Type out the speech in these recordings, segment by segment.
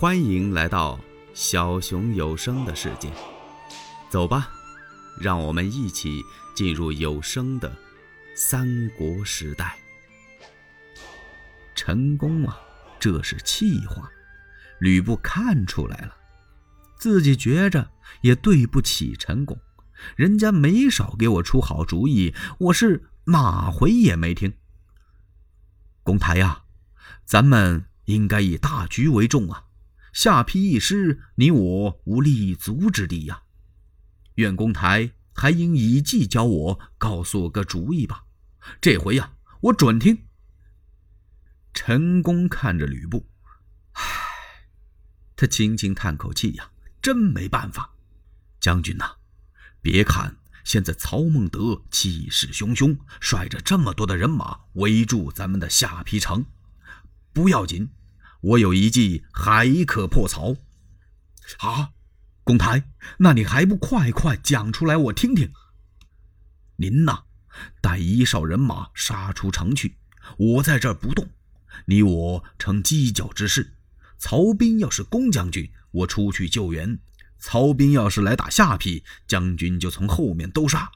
欢迎来到小熊有声的世界，走吧，让我们一起进入有声的三国时代。陈宫啊，这是气话，吕布看出来了，自己觉着也对不起陈宫，人家没少给我出好主意，我是哪回也没听。公台呀，咱们应该以大局为重啊。下邳一失，你我无立足之地呀！愿公台还应以计教我，告诉我个主意吧。这回呀，我准听。陈宫看着吕布，唉，他轻轻叹口气呀，真没办法。将军呐，别看现在曹孟德气势汹汹，率着这么多的人马围住咱们的下邳城，不要紧。我有一计，还可破曹。啊，公台，那你还不快快讲出来，我听听。您呐，带一哨人马杀出城去，我在这儿不动。你我成犄角之势。曹兵要是攻将军，我出去救援；曹兵要是来打下邳，将军就从后面兜杀。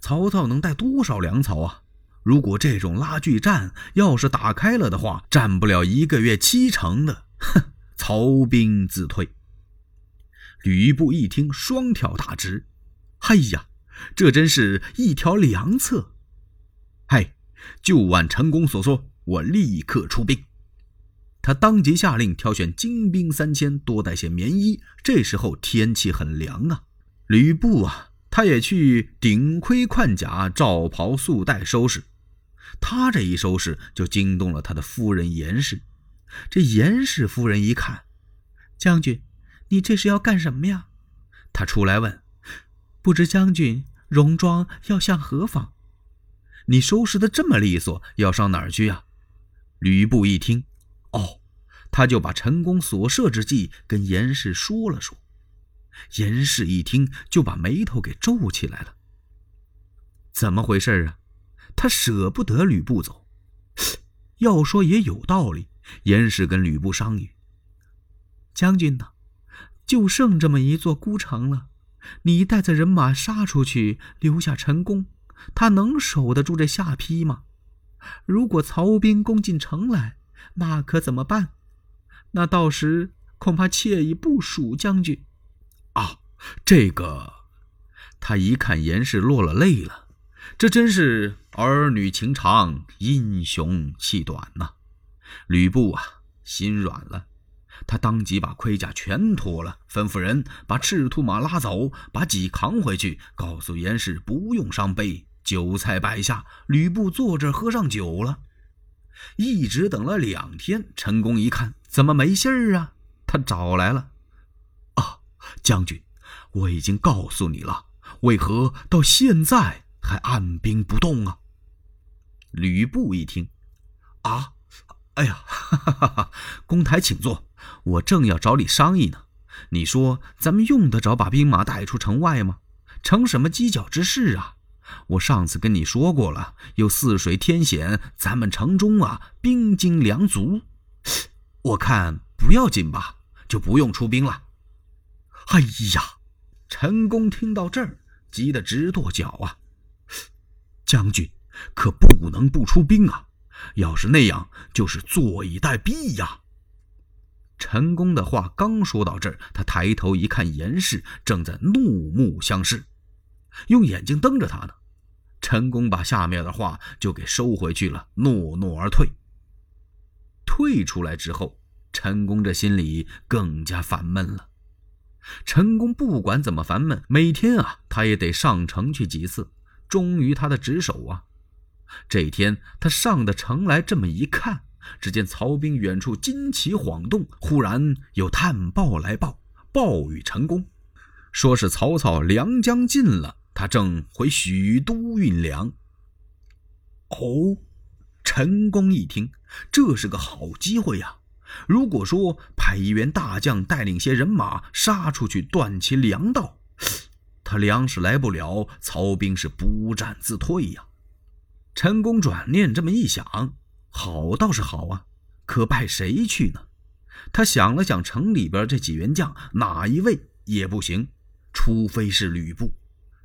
曹操能带多少粮草啊？如果这种拉锯战要是打开了的话，战不了一个月七成的，哼！曹兵自退。吕布一听，双挑大直，哎呀，这真是一条良策！嘿，就按陈宫所说，我立刻出兵。他当即下令挑选精兵三千，多带些棉衣。这时候天气很凉啊，吕布啊，他也去顶盔贯甲、罩袍素带收拾。他这一收拾，就惊动了他的夫人严氏。这严氏夫人一看，将军，你这是要干什么呀？他出来问：“不知将军戎装要向何方？你收拾的这么利索，要上哪儿去呀？”吕布一听，哦，他就把陈宫所设之计跟严氏说了说。严氏一听，就把眉头给皱起来了。怎么回事啊？他舍不得吕布走，要说也有道理。严氏跟吕布商议：“将军呐，就剩这么一座孤城了，你带着人马杀出去，留下陈宫，他能守得住这下邳吗？如果曹兵攻进城来，那可怎么办？那到时恐怕妾已不属将军。”啊，这个，他一看严氏落了泪了。这真是儿女情长，英雄气短呐！吕布啊，心软了，他当即把盔甲全脱了，吩咐人把赤兔马拉走，把戟扛回去，告诉严氏不用伤悲。酒菜摆下，吕布坐这喝上酒了。一直等了两天，陈宫一看，怎么没信儿啊？他找来了。啊，将军，我已经告诉你了，为何到现在？还按兵不动啊！吕布一听，啊，哎呀，哈哈哈哈公台请坐，我正要找你商议呢。你说咱们用得着把兵马带出城外吗？成什么犄角之势啊？我上次跟你说过了，有泗水天险，咱们城中啊兵精粮足，我看不要紧吧，就不用出兵了。哎呀，陈宫听到这儿，急得直跺脚啊！将军可不能不出兵啊！要是那样，就是坐以待毙呀。陈宫的话刚说到这儿，他抬头一看，严氏正在怒目相视，用眼睛瞪着他呢。陈宫把下面的话就给收回去了，诺诺而退。退出来之后，陈宫这心里更加烦闷了。陈宫不管怎么烦闷，每天啊，他也得上城去几次。忠于他的职守啊！这天，他上的城来，这么一看，只见曹兵远处旌旗晃动，忽然有探报来报，报与陈宫，说是曹操粮将尽了，他正回许都运粮。哦，陈宫一听，这是个好机会呀！如果说派一员大将带领些人马杀出去断其粮道。他粮食来不了，曹兵是不战自退呀。陈宫转念这么一想，好倒是好啊，可派谁去呢？他想了想，城里边这几员将哪一位也不行，除非是吕布，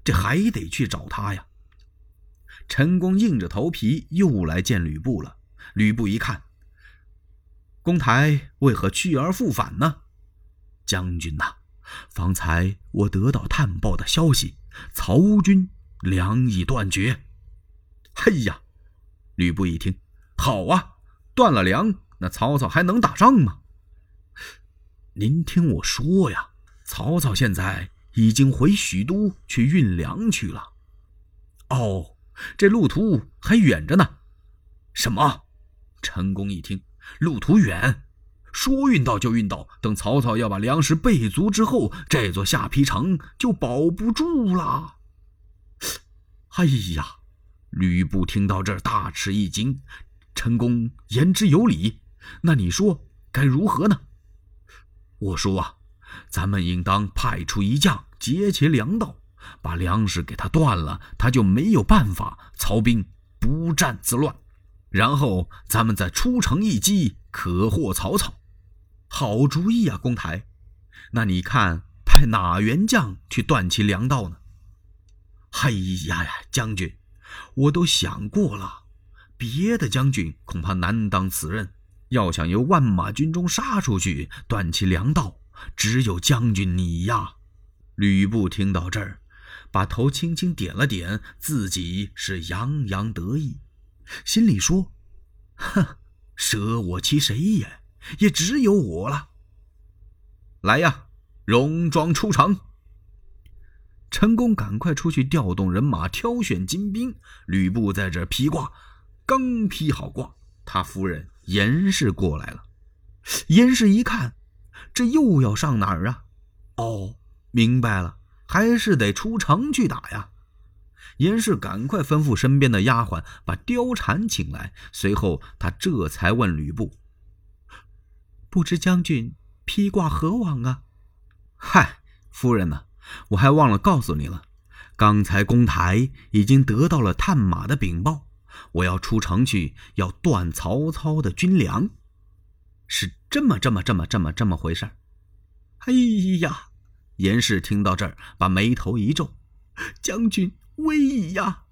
这还得去找他呀。陈宫硬着头皮又来见吕布了。吕布一看，公台为何去而复返呢？将军呐，方才我得到探报的消息，曹军粮已断绝。嘿呀，吕布一听，好啊，断了粮，那曹操还能打仗吗？您听我说呀，曹操现在已经回许都去运粮去了。哦，这路途还远着呢。什么？陈宫一听，路途远，说运到就运到。等曹操要把粮食备足之后，这座下邳城就保不住了。哎呀，吕布听到这儿大吃一惊。陈宫言之有理，那你说该如何呢？我说啊，咱们应当派出一将截其粮道，把粮食给他断了，他就没有办法。曹兵不战自乱，然后咱们再出城一击，可获曹操。好主意啊，公台。那你看派哪员将去断其粮道呢？哎呀呀，将军，我都想过了，别的将军恐怕难当此任。要想由万马军中杀出去断其粮道，只有将军你呀！吕布听到这儿，把头轻轻点了点，自己是洋洋得意，心里说：“哼，舍我其谁也？也只有我了。”来呀，戎装出城！陈宫赶快出去调动人马，挑选精兵。吕布在这披挂，刚披好挂，他夫人。严氏过来了，严氏一看，这又要上哪儿啊？哦，明白了，还是得出城去打呀。严氏赶快吩咐身边的丫鬟把貂蝉请来，随后他这才问吕布：“不知将军披挂何往啊？”“嗨，夫人呢？我还忘了告诉你了，刚才公台已经得到了探马的禀报。”我要出城去，要断曹操的军粮，是这么这么这么这么这么回事哎呀，严氏听到这儿，把眉头一皱：“将军威仪呀！”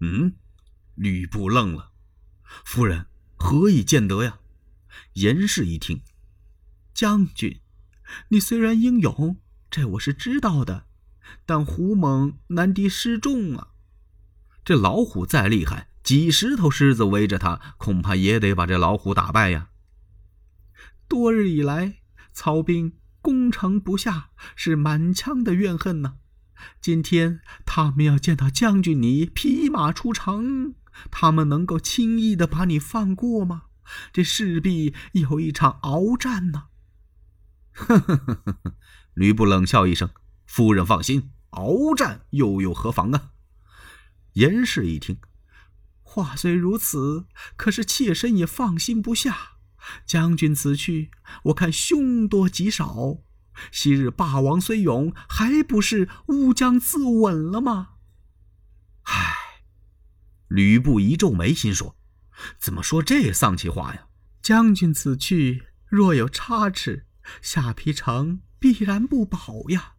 嗯，吕布愣了。夫人何以见得呀？严氏一听：“将军，你虽然英勇，这我是知道的，但虎猛难敌失重啊。”这老虎再厉害，几十头狮子围着他，恐怕也得把这老虎打败呀。多日以来，曹兵攻城不下，是满腔的怨恨呐。今天他们要见到将军你匹马出城，他们能够轻易的把你放过吗？这势必有一场鏖战呢。呵呵呵呵呵，吕布冷笑一声：“夫人放心，鏖战又有何妨啊？”严氏一听，话虽如此，可是妾身也放心不下。将军此去，我看凶多吉少。昔日霸王虽勇，还不是乌江自刎了吗？唉，吕布一皱眉，心说：怎么说这丧气话呀？将军此去，若有差池，下邳城必然不保呀。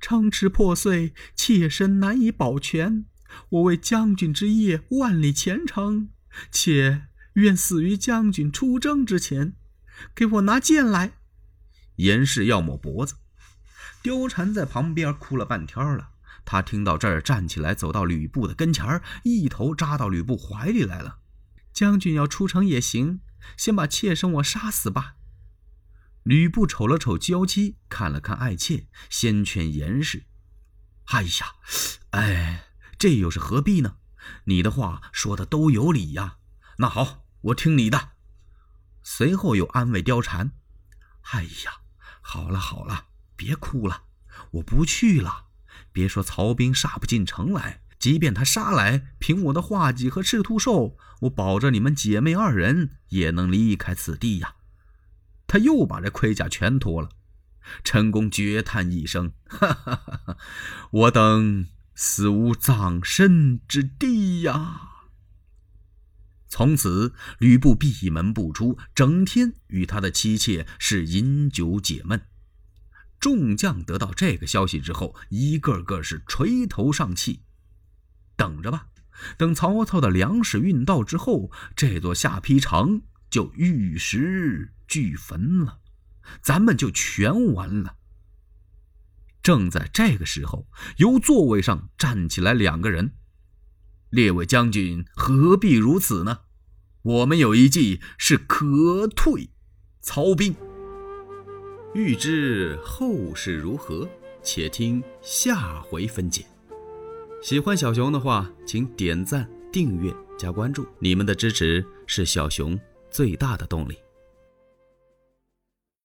城池破碎，妾身难以保全。我为将军之业万里前程，且愿死于将军出征之前。给我拿剑来！严氏要抹脖子，貂蝉在旁边哭了半天了。他听到这儿，站起来走到吕布的跟前儿一头扎到吕布怀里来了。将军要出城也行，先把妾身我杀死吧。吕布瞅了瞅娇妻，看了看爱妾，先劝严氏：“哎呀，哎。”这又是何必呢？你的话说的都有理呀。那好，我听你的。随后又安慰貂蝉：“哎呀，好了好了，别哭了，我不去了。别说曹兵杀不进城来，即便他杀来，凭我的画戟和赤兔兽，我保着你们姐妹二人也能离开此地呀。”他又把这盔甲全脱了。陈宫绝叹一声：“哈哈哈哈！我等……”死无葬身之地呀！从此，吕布闭门不出，整天与他的妻妾是饮酒解闷。众将得到这个消息之后，一个个是垂头丧气。等着吧，等曹操的粮食运到之后，这座下邳城就玉石俱焚了，咱们就全完了。正在这个时候，由座位上站起来两个人。列位将军，何必如此呢？我们有一计是可退曹兵。欲知后事如何，且听下回分解。喜欢小熊的话，请点赞、订阅、加关注，你们的支持是小熊最大的动力。